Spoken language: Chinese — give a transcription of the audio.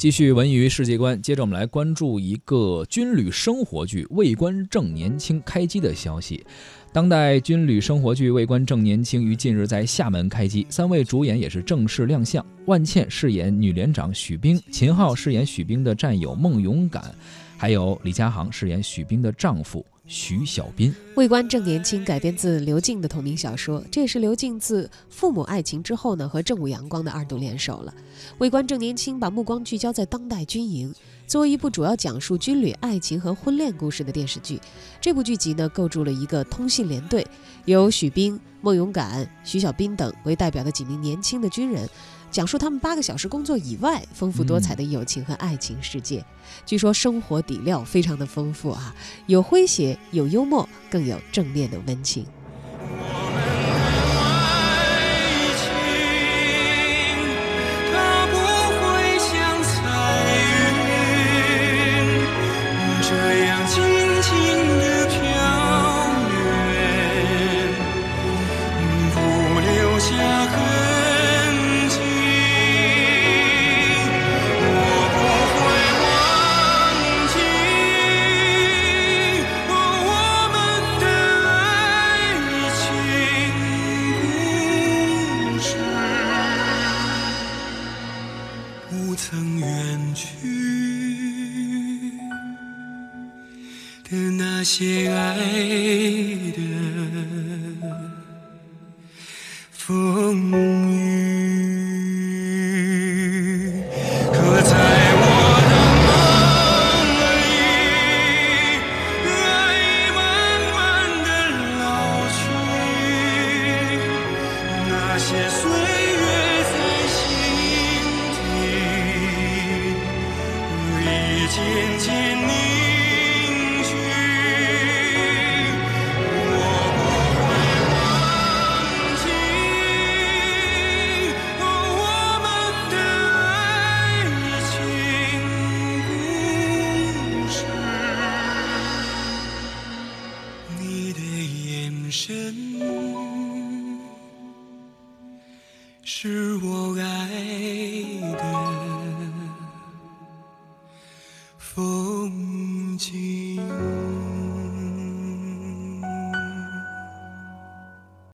继续文娱世界观，接着我们来关注一个军旅生活剧《为官正年轻》开机的消息。当代军旅生活剧《为官正年轻》于近日在厦门开机，三位主演也是正式亮相。万茜饰演女连长许冰，秦昊饰演许冰的战友孟勇敢，还有李佳航饰演许冰的丈夫。徐小斌，《魏官正年轻》改编自刘静的同名小说，这也是刘静自《父母爱情》之后呢和正午阳光的二度联手了。《魏官正年轻》把目光聚焦在当代军营，作为一部主要讲述军旅爱情和婚恋故事的电视剧，这部剧集呢构筑了一个通信连队，由许冰、孟勇敢、徐小斌等为代表的几名年轻的军人。讲述他们八个小时工作以外丰富多彩的友情和爱情世界。据说生活底料非常的丰富啊，有诙谐，有幽默，更有正面的温情。不曾远去的那些爱的风雨，可在我的梦里，爱慢慢的老去，那些渐渐凝聚，我不会忘记我们的爱情故事。你的眼神是我爱。